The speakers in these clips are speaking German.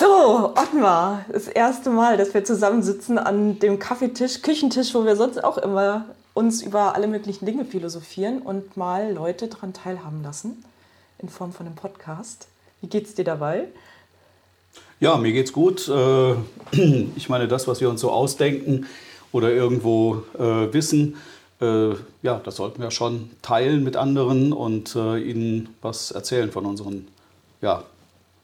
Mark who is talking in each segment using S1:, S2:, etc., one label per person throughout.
S1: So, Ottmar, das erste Mal, dass wir zusammensitzen an dem Kaffeetisch, Küchentisch, wo wir sonst auch immer uns über alle möglichen Dinge philosophieren und mal Leute daran teilhaben lassen in Form von einem Podcast. Wie geht's dir dabei?
S2: Ja, mir geht's gut. Äh, ich meine, das, was wir uns so ausdenken oder irgendwo äh, wissen, äh, ja, das sollten wir schon teilen mit anderen und ihnen was erzählen von unseren ja,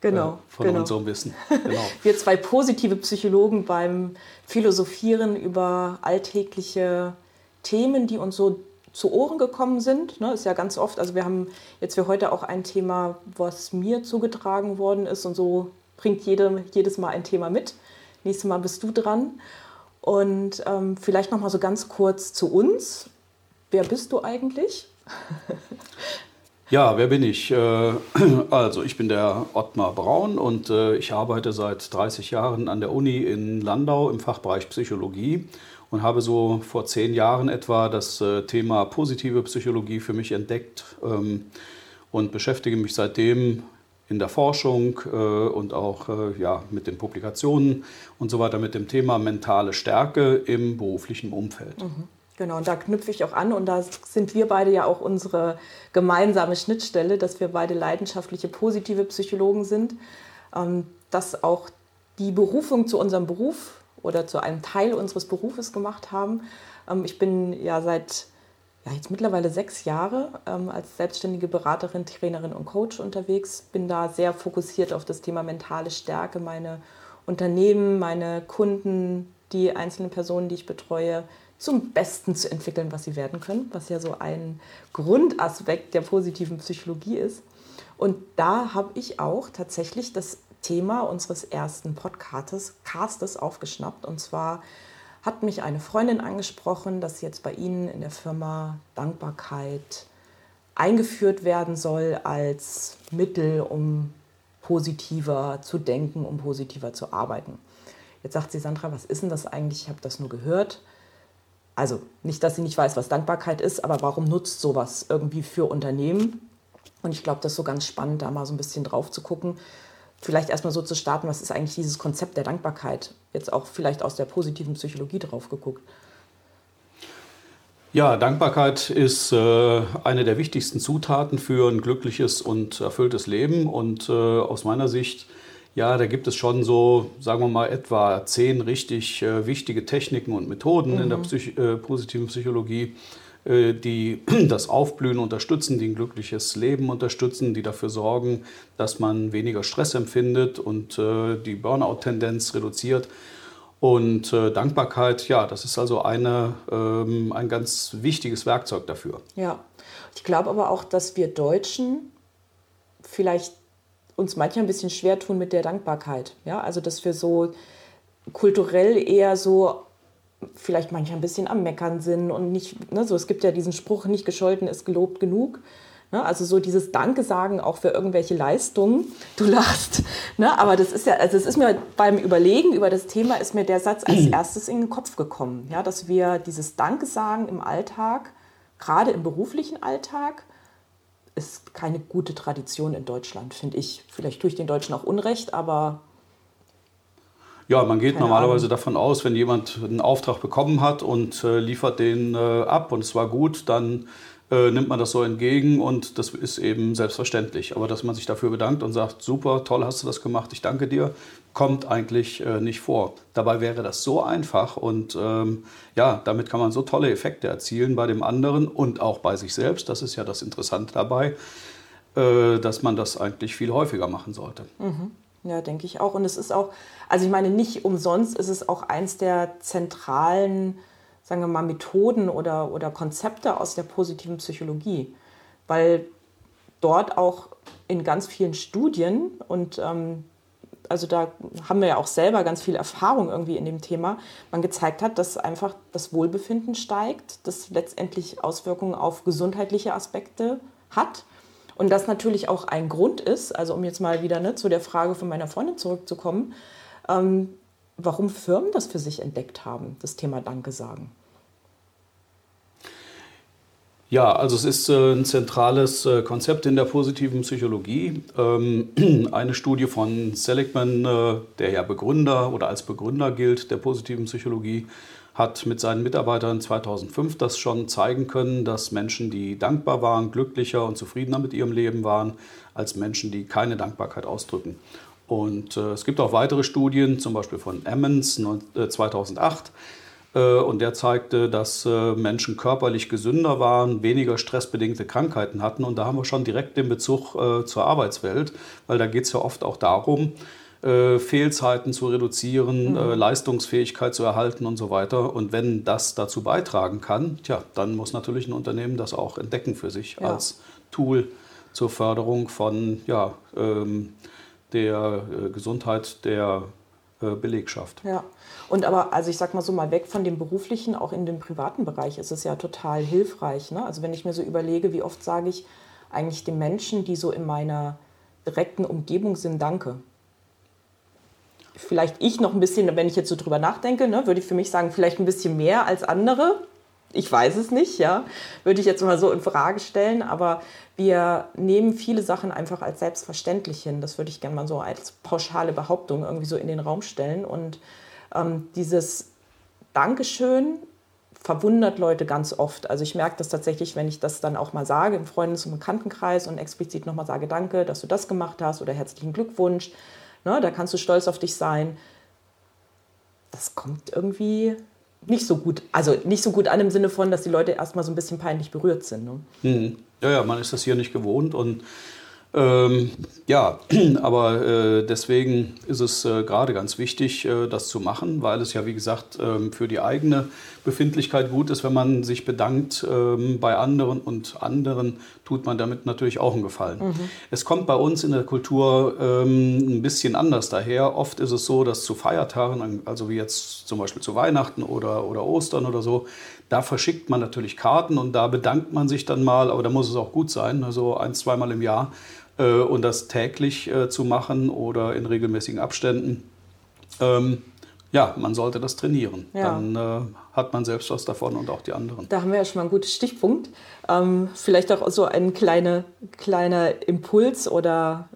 S1: Genau,
S2: von
S1: genau.
S2: unserem Wissen.
S1: Genau. Wir zwei positive Psychologen beim Philosophieren über alltägliche Themen, die uns so zu Ohren gekommen sind. Ne, ist ja ganz oft, also wir haben jetzt für heute auch ein Thema, was mir zugetragen worden ist und so bringt jede, jedes Mal ein Thema mit. Nächstes Mal bist du dran. Und ähm, vielleicht noch mal so ganz kurz zu uns. Wer bist du eigentlich?
S2: Ja, wer bin ich? Äh, also, ich bin der Ottmar Braun und äh, ich arbeite seit 30 Jahren an der Uni in Landau im Fachbereich Psychologie und habe so vor zehn Jahren etwa das äh, Thema positive Psychologie für mich entdeckt ähm, und beschäftige mich seitdem in der Forschung und auch mit den Publikationen und so weiter mit dem Thema mentale Stärke im beruflichen Umfeld.
S1: Mhm. Genau, und da knüpfe ich auch an. Und da sind wir beide ja auch unsere gemeinsame Schnittstelle, dass wir beide leidenschaftliche, positive Psychologen sind, ähm, dass auch die Berufung zu unserem Beruf oder zu einem Teil unseres Berufes gemacht haben. Ähm, ich bin ja seit ja, jetzt mittlerweile sechs Jahre ähm, als selbstständige Beraterin, Trainerin und Coach unterwegs, bin da sehr fokussiert auf das Thema mentale Stärke, meine Unternehmen, meine Kunden, die einzelnen Personen, die ich betreue, zum Besten zu entwickeln, was sie werden können, was ja so ein Grundaspekt der positiven Psychologie ist. Und da habe ich auch tatsächlich das Thema unseres ersten Podcastes Castes aufgeschnappt. Und zwar hat mich eine Freundin angesprochen, dass jetzt bei Ihnen in der Firma Dankbarkeit eingeführt werden soll als Mittel, um positiver zu denken, um positiver zu arbeiten. Jetzt sagt sie, Sandra, was ist denn das eigentlich? Ich habe das nur gehört. Also nicht, dass sie nicht weiß, was Dankbarkeit ist, aber warum nutzt sowas irgendwie für Unternehmen? Und ich glaube, das ist so ganz spannend, da mal so ein bisschen drauf zu gucken. Vielleicht erstmal so zu starten, was ist eigentlich dieses Konzept der Dankbarkeit? Jetzt auch vielleicht aus der positiven Psychologie drauf geguckt.
S2: Ja, Dankbarkeit ist äh, eine der wichtigsten Zutaten für ein glückliches und erfülltes Leben. Und äh, aus meiner Sicht ja, da gibt es schon so, sagen wir mal, etwa zehn richtig äh, wichtige Techniken und Methoden mhm. in der mhm. Psych äh, positiven Psychologie, äh, die das Aufblühen unterstützen, die ein glückliches Leben unterstützen, die dafür sorgen, dass man weniger Stress empfindet und äh, die Burnout-Tendenz reduziert. Und äh, Dankbarkeit, ja, das ist also eine, ähm, ein ganz wichtiges Werkzeug dafür.
S1: Ja, ich glaube aber auch, dass wir Deutschen vielleicht uns manchmal ein bisschen schwer tun mit der Dankbarkeit. Ja? Also, dass wir so kulturell eher so vielleicht manchmal ein bisschen am Meckern sind und nicht, ne, so es gibt ja diesen Spruch, nicht gescholten ist gelobt genug. Ne? Also so dieses Danke sagen auch für irgendwelche Leistungen. Du lachst. Ne? Aber das ist ja, also es ist mir beim Überlegen über das Thema ist mir der Satz als erstes in den Kopf gekommen. Ja, dass wir dieses Danke sagen im Alltag, gerade im beruflichen Alltag, ist keine gute Tradition in Deutschland, finde ich. Vielleicht tue ich den Deutschen auch Unrecht, aber.
S2: Ja, man geht normalerweise Ahnung. davon aus, wenn jemand einen Auftrag bekommen hat und äh, liefert den äh, ab und es war gut, dann äh, nimmt man das so entgegen und das ist eben selbstverständlich. Aber dass man sich dafür bedankt und sagt, super, toll hast du das gemacht, ich danke dir, kommt eigentlich äh, nicht vor. Dabei wäre das so einfach und ähm, ja, damit kann man so tolle Effekte erzielen bei dem anderen und auch bei sich selbst. Das ist ja das Interessante dabei, äh, dass man das eigentlich viel häufiger machen sollte.
S1: Mhm. Ja, denke ich auch. Und es ist auch, also ich meine, nicht umsonst ist es auch eins der zentralen, sagen wir mal, Methoden oder, oder Konzepte aus der positiven Psychologie, weil dort auch in ganz vielen Studien und ähm, also da haben wir ja auch selber ganz viel Erfahrung irgendwie in dem Thema, man gezeigt hat, dass einfach das Wohlbefinden steigt, das letztendlich Auswirkungen auf gesundheitliche Aspekte hat. Und das natürlich auch ein Grund ist, also um jetzt mal wieder ne, zu der Frage von meiner Freundin zurückzukommen, ähm, warum Firmen das für sich entdeckt haben, das Thema Danke sagen.
S2: Ja, also es ist äh, ein zentrales äh, Konzept in der positiven Psychologie. Ähm, eine Studie von Seligman, äh, der ja Begründer oder als Begründer gilt der positiven Psychologie, hat mit seinen Mitarbeitern 2005 das schon zeigen können, dass Menschen, die dankbar waren, glücklicher und zufriedener mit ihrem Leben waren, als Menschen, die keine Dankbarkeit ausdrücken. Und äh, es gibt auch weitere Studien, zum Beispiel von Emmons 2008 äh, und der zeigte, dass äh, Menschen körperlich gesünder waren, weniger stressbedingte Krankheiten hatten. Und da haben wir schon direkt den Bezug äh, zur Arbeitswelt, weil da geht es ja oft auch darum, Fehlzeiten zu reduzieren, mhm. Leistungsfähigkeit zu erhalten und so weiter. Und wenn das dazu beitragen kann, tja, dann muss natürlich ein Unternehmen das auch entdecken für sich ja. als Tool zur Förderung von ja, ähm, der Gesundheit der Belegschaft.
S1: Ja, und aber, also ich sag mal so mal weg von dem beruflichen, auch in dem privaten Bereich ist es ja total hilfreich. Ne? Also wenn ich mir so überlege, wie oft sage ich eigentlich den Menschen, die so in meiner direkten Umgebung sind, danke. Vielleicht ich noch ein bisschen, wenn ich jetzt so drüber nachdenke, ne, würde ich für mich sagen, vielleicht ein bisschen mehr als andere. Ich weiß es nicht, ja, würde ich jetzt mal so in Frage stellen. Aber wir nehmen viele Sachen einfach als selbstverständlich hin. Das würde ich gerne mal so als pauschale Behauptung irgendwie so in den Raum stellen. Und ähm, dieses Dankeschön verwundert Leute ganz oft. Also ich merke das tatsächlich, wenn ich das dann auch mal sage im Freundes- und Bekanntenkreis und explizit nochmal sage, danke, dass du das gemacht hast oder herzlichen Glückwunsch. Ne, da kannst du stolz auf dich sein. Das kommt irgendwie nicht so gut, also nicht so gut an im Sinne von, dass die Leute erstmal so ein bisschen peinlich berührt sind. Ne?
S2: Mhm. Ja, ja, man ist das hier nicht gewohnt und ähm, ja, aber äh, deswegen ist es äh, gerade ganz wichtig, äh, das zu machen, weil es ja, wie gesagt, ähm, für die eigene Befindlichkeit gut ist, wenn man sich bedankt ähm, bei anderen und anderen tut man damit natürlich auch einen Gefallen. Mhm. Es kommt bei uns in der Kultur ähm, ein bisschen anders daher. Oft ist es so, dass zu Feiertagen, also wie jetzt zum Beispiel zu Weihnachten oder, oder Ostern oder so, da verschickt man natürlich Karten und da bedankt man sich dann mal, aber da muss es auch gut sein, also ein, zweimal im Jahr. Äh, und das täglich äh, zu machen oder in regelmäßigen Abständen. Ähm, ja, man sollte das trainieren. Ja. Dann äh, hat man selbst was davon und auch die anderen.
S1: Da haben wir ja schon mal einen guten Stichpunkt. Ähm, vielleicht auch so ein kleiner, kleiner Impuls oder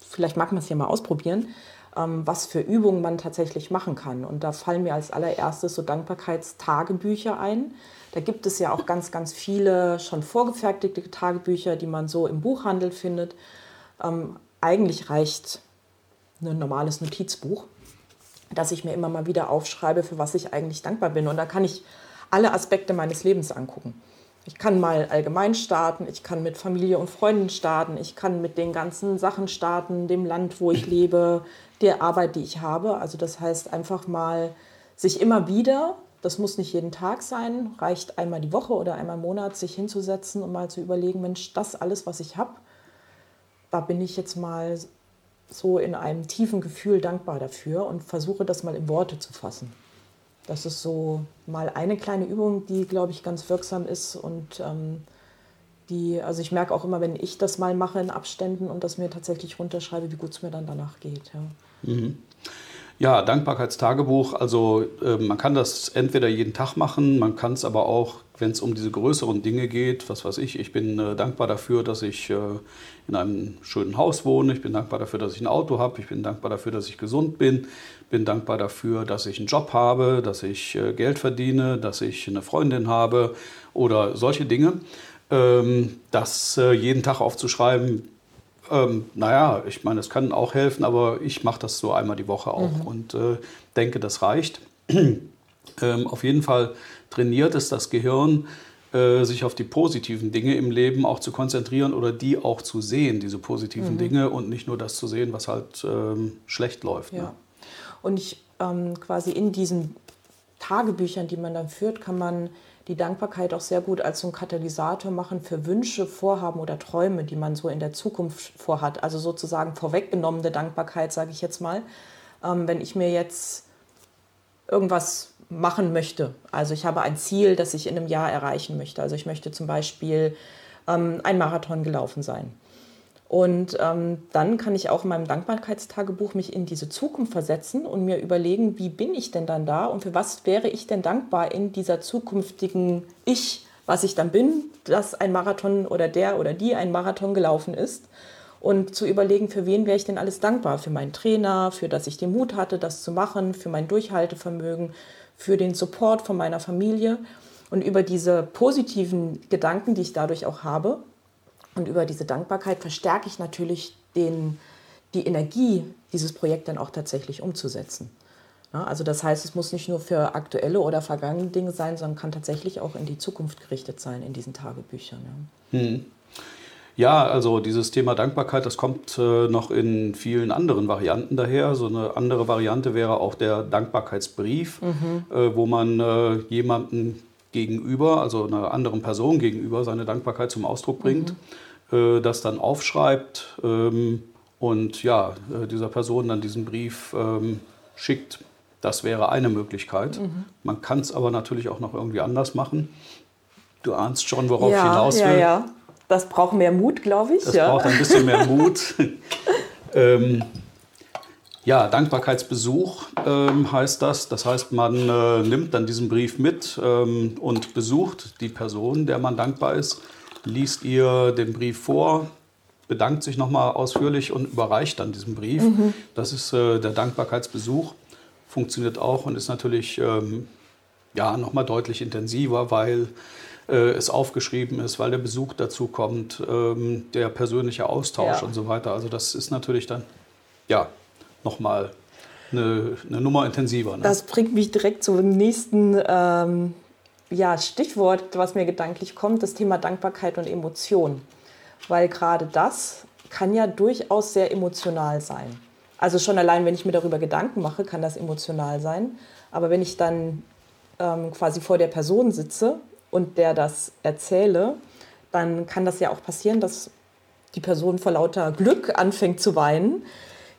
S1: vielleicht mag man es ja mal ausprobieren, ähm, was für Übungen man tatsächlich machen kann. Und da fallen mir als allererstes so Dankbarkeitstagebücher ein. Da gibt es ja auch ganz, ganz viele schon vorgefertigte Tagebücher, die man so im Buchhandel findet. Ähm, eigentlich reicht ein normales Notizbuch, dass ich mir immer mal wieder aufschreibe, für was ich eigentlich dankbar bin. Und da kann ich alle Aspekte meines Lebens angucken. Ich kann mal allgemein starten, ich kann mit Familie und Freunden starten, ich kann mit den ganzen Sachen starten, dem Land, wo ich lebe, der Arbeit, die ich habe. Also das heißt einfach mal sich immer wieder, das muss nicht jeden Tag sein, reicht einmal die Woche oder einmal im Monat, sich hinzusetzen und mal zu überlegen, Mensch, das alles, was ich habe, da bin ich jetzt mal so in einem tiefen Gefühl dankbar dafür und versuche das mal in Worte zu fassen. Das ist so mal eine kleine Übung, die, glaube ich, ganz wirksam ist und ähm, die, also ich merke auch immer, wenn ich das mal mache in Abständen und das mir tatsächlich runterschreibe, wie gut es mir dann danach geht. Ja. Mhm.
S2: Ja, Dankbarkeitstagebuch. Also äh, man kann das entweder jeden Tag machen, man kann es aber auch, wenn es um diese größeren Dinge geht, was weiß ich, ich bin äh, dankbar dafür, dass ich äh, in einem schönen Haus wohne, ich bin dankbar dafür, dass ich ein Auto habe, ich bin dankbar dafür, dass ich gesund bin, bin dankbar dafür, dass ich einen Job habe, dass ich äh, Geld verdiene, dass ich eine Freundin habe oder solche Dinge. Ähm, das äh, jeden Tag aufzuschreiben, ähm, naja, ich meine, es kann auch helfen, aber ich mache das so einmal die Woche auch mhm. und äh, denke, das reicht. ähm, auf jeden Fall trainiert es das Gehirn, äh, sich auf die positiven Dinge im Leben auch zu konzentrieren oder die auch zu sehen, diese positiven mhm. Dinge und nicht nur das zu sehen, was halt ähm, schlecht läuft.
S1: Ja. Ne? Und ich ähm, quasi in diesen Tagebüchern, die man dann führt, kann man die Dankbarkeit auch sehr gut als so ein Katalysator machen für Wünsche, Vorhaben oder Träume, die man so in der Zukunft vorhat. Also sozusagen vorweggenommene Dankbarkeit, sage ich jetzt mal. Ähm, wenn ich mir jetzt irgendwas machen möchte, also ich habe ein Ziel, das ich in einem Jahr erreichen möchte. Also ich möchte zum Beispiel ähm, ein Marathon gelaufen sein und ähm, dann kann ich auch in meinem Dankbarkeitstagebuch mich in diese Zukunft versetzen und mir überlegen, wie bin ich denn dann da und für was wäre ich denn dankbar in dieser zukünftigen Ich, was ich dann bin, dass ein Marathon oder der oder die ein Marathon gelaufen ist. Und zu überlegen, für wen wäre ich denn alles dankbar? Für meinen Trainer, für dass ich den Mut hatte, das zu machen, für mein Durchhaltevermögen, für den Support von meiner Familie. Und über diese positiven Gedanken, die ich dadurch auch habe, und über diese Dankbarkeit verstärke ich natürlich den, die Energie, dieses Projekt dann auch tatsächlich umzusetzen. Ja, also das heißt, es muss nicht nur für aktuelle oder vergangene Dinge sein, sondern kann tatsächlich auch in die Zukunft gerichtet sein in diesen Tagebüchern.
S2: Ja. Hm. Ja, also dieses Thema Dankbarkeit, das kommt äh, noch in vielen anderen Varianten daher. So eine andere Variante wäre auch der Dankbarkeitsbrief, mhm. äh, wo man äh, jemanden gegenüber, also einer anderen Person gegenüber, seine Dankbarkeit zum Ausdruck bringt, mhm. Äh, das dann aufschreibt ähm, und ja, äh, dieser Person dann diesen Brief ähm, schickt. Das wäre eine Möglichkeit. Mhm. Man kann es aber natürlich auch noch irgendwie anders machen. Du ahnst schon, worauf
S1: ja,
S2: ich hinaus will.
S1: Ja, ja. Das braucht mehr Mut, glaube ich.
S2: Das
S1: ja.
S2: braucht ein bisschen mehr Mut. ähm, ja, Dankbarkeitsbesuch ähm, heißt das. Das heißt, man äh, nimmt dann diesen Brief mit ähm, und besucht die Person, der man dankbar ist, liest ihr den Brief vor, bedankt sich nochmal ausführlich und überreicht dann diesen Brief. Mhm. Das ist äh, der Dankbarkeitsbesuch. Funktioniert auch und ist natürlich ähm, ja, nochmal deutlich intensiver, weil äh, es aufgeschrieben ist, weil der Besuch dazu kommt, ähm, der persönliche Austausch ja. und so weiter. Also das ist natürlich dann ja nochmal eine, eine Nummer intensiver. Ne?
S1: Das bringt mich direkt zum nächsten ähm, ja, Stichwort, was mir gedanklich kommt, das Thema Dankbarkeit und Emotion. Weil gerade das kann ja durchaus sehr emotional sein. Also schon allein, wenn ich mir darüber Gedanken mache, kann das emotional sein. Aber wenn ich dann ähm, quasi vor der Person sitze und der das erzähle, dann kann das ja auch passieren, dass die Person vor lauter Glück anfängt zu weinen.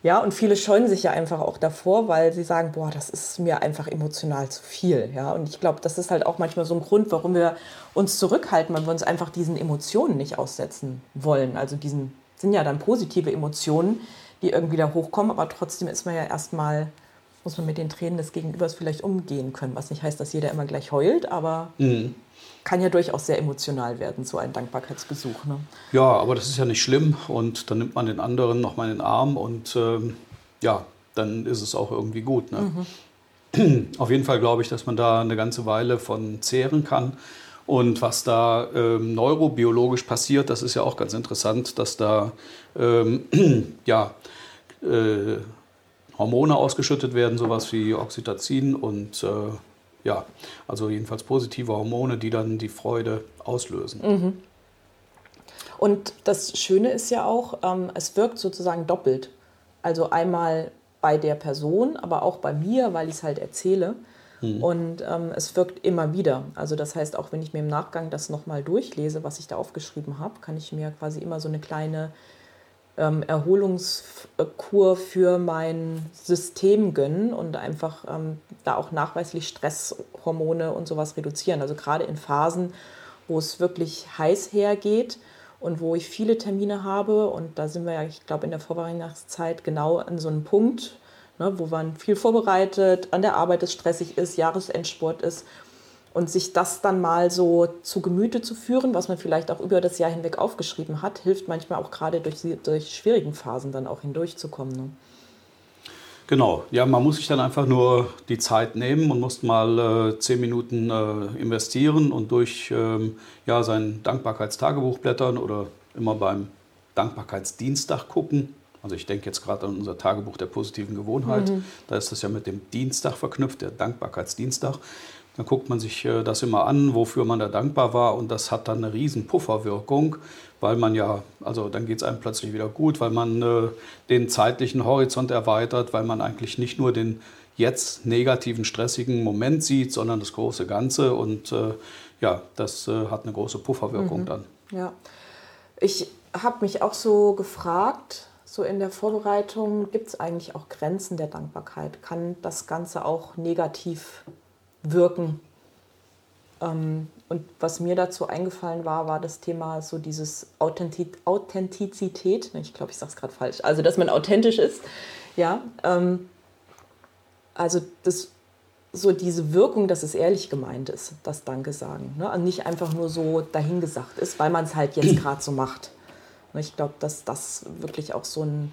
S1: Ja, und viele scheuen sich ja einfach auch davor, weil sie sagen, boah, das ist mir einfach emotional zu viel. Ja, und ich glaube, das ist halt auch manchmal so ein Grund, warum wir uns zurückhalten, weil wir uns einfach diesen Emotionen nicht aussetzen wollen. Also diesen sind ja dann positive Emotionen, die irgendwie da hochkommen, aber trotzdem ist man ja erstmal muss man mit den Tränen des Gegenübers vielleicht umgehen können. Was nicht heißt, dass jeder immer gleich heult, aber mhm. Kann ja durchaus sehr emotional werden, so ein Dankbarkeitsbesuch. Ne?
S2: Ja, aber das ist ja nicht schlimm. Und dann nimmt man den anderen nochmal in den Arm und ähm, ja, dann ist es auch irgendwie gut. Ne? Mhm. Auf jeden Fall glaube ich, dass man da eine ganze Weile von zehren kann. Und was da ähm, neurobiologisch passiert, das ist ja auch ganz interessant, dass da ähm, ja, äh, Hormone ausgeschüttet werden, sowas wie Oxytocin und äh, ja, also jedenfalls positive Hormone, die dann die Freude auslösen. Mhm.
S1: Und das Schöne ist ja auch, ähm, es wirkt sozusagen doppelt. Also einmal bei der Person, aber auch bei mir, weil ich es halt erzähle. Mhm. Und ähm, es wirkt immer wieder. Also das heißt, auch wenn ich mir im Nachgang das nochmal durchlese, was ich da aufgeschrieben habe, kann ich mir quasi immer so eine kleine ähm, Erholungskur für mein System gönnen und einfach ähm, da auch nachweislich Stresshormone und sowas reduzieren. Also gerade in Phasen, wo es wirklich heiß hergeht und wo ich viele Termine habe und da sind wir ja, ich glaube, in der Vorweihnachtszeit genau an so einem Punkt, ne, wo man viel vorbereitet, an der Arbeit es stressig ist, Jahresendsport ist und sich das dann mal so zu Gemüte zu führen, was man vielleicht auch über das Jahr hinweg aufgeschrieben hat, hilft manchmal auch gerade durch, durch schwierigen Phasen dann auch hindurchzukommen. Ne?
S2: Genau, ja, man muss sich dann einfach nur die Zeit nehmen und muss mal äh, zehn Minuten äh, investieren und durch ähm, ja, sein Dankbarkeitstagebuch blättern oder immer beim Dankbarkeitsdienstag gucken. Also ich denke jetzt gerade an unser Tagebuch der positiven Gewohnheit. Mhm. Da ist das ja mit dem Dienstag verknüpft, der Dankbarkeitsdienstag. Dann guckt man sich äh, das immer an, wofür man da dankbar war und das hat dann eine riesen Pufferwirkung, weil man ja, also dann geht es einem plötzlich wieder gut, weil man äh, den zeitlichen Horizont erweitert, weil man eigentlich nicht nur den jetzt negativen, stressigen Moment sieht, sondern das große Ganze und äh, ja, das äh, hat eine große Pufferwirkung mhm. dann.
S1: Ja, ich habe mich auch so gefragt, so in der Vorbereitung, gibt es eigentlich auch Grenzen der Dankbarkeit? Kann das Ganze auch negativ wirken. Ähm, und was mir dazu eingefallen war, war das Thema so dieses Authentizität. Ich glaube, ich sage es gerade falsch. Also, dass man authentisch ist. Ja. Ähm, also, das so diese Wirkung, dass es ehrlich gemeint ist, das Danke sagen. Ne? Und nicht einfach nur so dahingesagt ist, weil man es halt jetzt gerade so macht. Ich glaube, dass das wirklich auch so ein,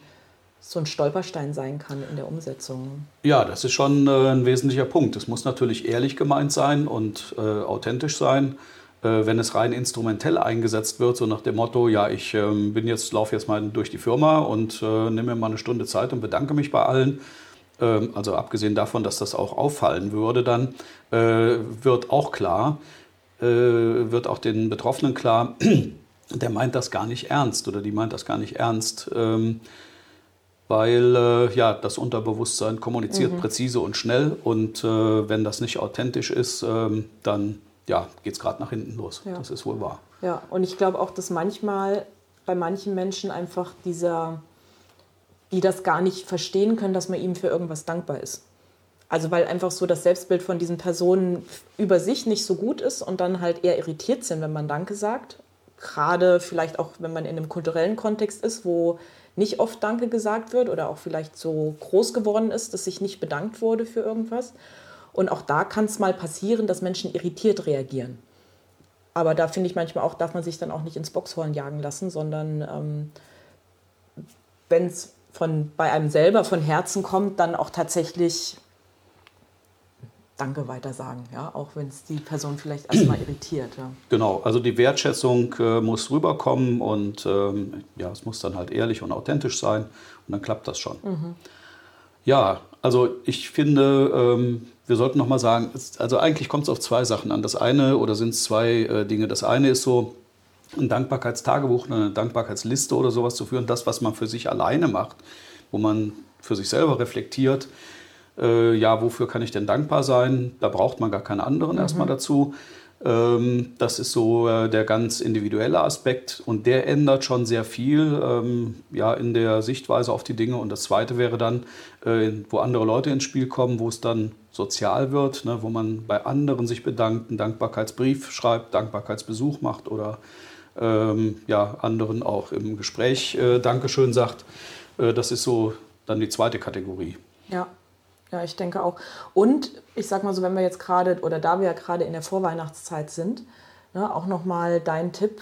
S1: so ein Stolperstein sein kann in der Umsetzung.
S2: Ja, das ist schon äh, ein wesentlicher Punkt. Es muss natürlich ehrlich gemeint sein und äh, authentisch sein. Äh, wenn es rein instrumentell eingesetzt wird, so nach dem Motto, ja, ich ähm, bin jetzt, laufe jetzt mal durch die Firma und äh, nehme mir mal eine Stunde Zeit und bedanke mich bei allen. Ähm, also abgesehen davon, dass das auch auffallen würde, dann äh, wird auch klar, wird auch den Betroffenen klar, der meint das gar nicht ernst oder die meint das gar nicht ernst. Weil äh, ja, das Unterbewusstsein kommuniziert mhm. präzise und schnell und äh, wenn das nicht authentisch ist, ähm, dann ja, geht es gerade nach hinten los. Ja. Das ist wohl wahr.
S1: Ja, und ich glaube auch, dass manchmal bei manchen Menschen einfach dieser, die das gar nicht verstehen können, dass man ihm für irgendwas dankbar ist. Also weil einfach so das Selbstbild von diesen Personen über sich nicht so gut ist und dann halt eher irritiert sind, wenn man Danke sagt. Gerade vielleicht auch, wenn man in einem kulturellen Kontext ist, wo nicht oft Danke gesagt wird oder auch vielleicht so groß geworden ist, dass sich nicht bedankt wurde für irgendwas. Und auch da kann es mal passieren, dass Menschen irritiert reagieren. Aber da finde ich manchmal auch, darf man sich dann auch nicht ins Boxhorn jagen lassen, sondern ähm, wenn es bei einem selber von Herzen kommt, dann auch tatsächlich Danke weiter sagen, ja, auch wenn es die Person vielleicht erstmal irritiert. Ja.
S2: Genau, also die Wertschätzung äh, muss rüberkommen und ähm, ja, es muss dann halt ehrlich und authentisch sein und dann klappt das schon. Mhm. Ja, also ich finde, ähm, wir sollten nochmal sagen, also eigentlich kommt es auf zwei Sachen an. Das eine oder sind es zwei äh, Dinge. Das eine ist so, ein Dankbarkeitstagebuch, eine Dankbarkeitsliste oder sowas zu führen, das, was man für sich alleine macht, wo man für sich selber reflektiert, äh, ja, wofür kann ich denn dankbar sein? Da braucht man gar keinen anderen mhm. erstmal dazu. Ähm, das ist so äh, der ganz individuelle Aspekt und der ändert schon sehr viel ähm, ja, in der Sichtweise auf die Dinge. Und das Zweite wäre dann, äh, wo andere Leute ins Spiel kommen, wo es dann sozial wird, ne, wo man bei anderen sich bedankt, einen Dankbarkeitsbrief schreibt, Dankbarkeitsbesuch macht oder ähm, ja, anderen auch im Gespräch äh, Dankeschön sagt. Äh, das ist so dann die zweite Kategorie.
S1: Ja. Ja, ich denke auch. Und ich sag mal so, wenn wir jetzt gerade, oder da wir ja gerade in der Vorweihnachtszeit sind, ne, auch nochmal dein Tipp,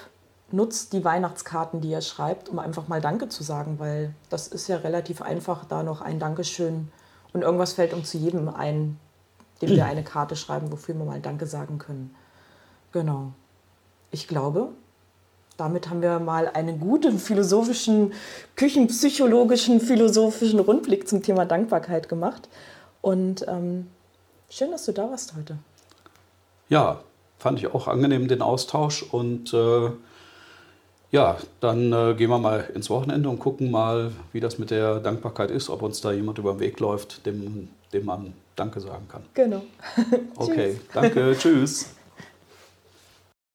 S1: nutzt die Weihnachtskarten, die ihr schreibt, um einfach mal Danke zu sagen, weil das ist ja relativ einfach, da noch ein Dankeschön und irgendwas fällt uns zu jedem ein, dem wir eine Karte schreiben, wofür wir mal Danke sagen können. Genau. Ich glaube, damit haben wir mal einen guten philosophischen, küchenpsychologischen, philosophischen Rundblick zum Thema Dankbarkeit gemacht. Und ähm, schön, dass du da warst heute.
S2: Ja, fand ich auch angenehm den Austausch. Und äh, ja, dann äh, gehen wir mal ins Wochenende und gucken mal, wie das mit der Dankbarkeit ist, ob uns da jemand über den Weg läuft, dem, dem man Danke sagen kann.
S1: Genau.
S2: okay, danke, tschüss.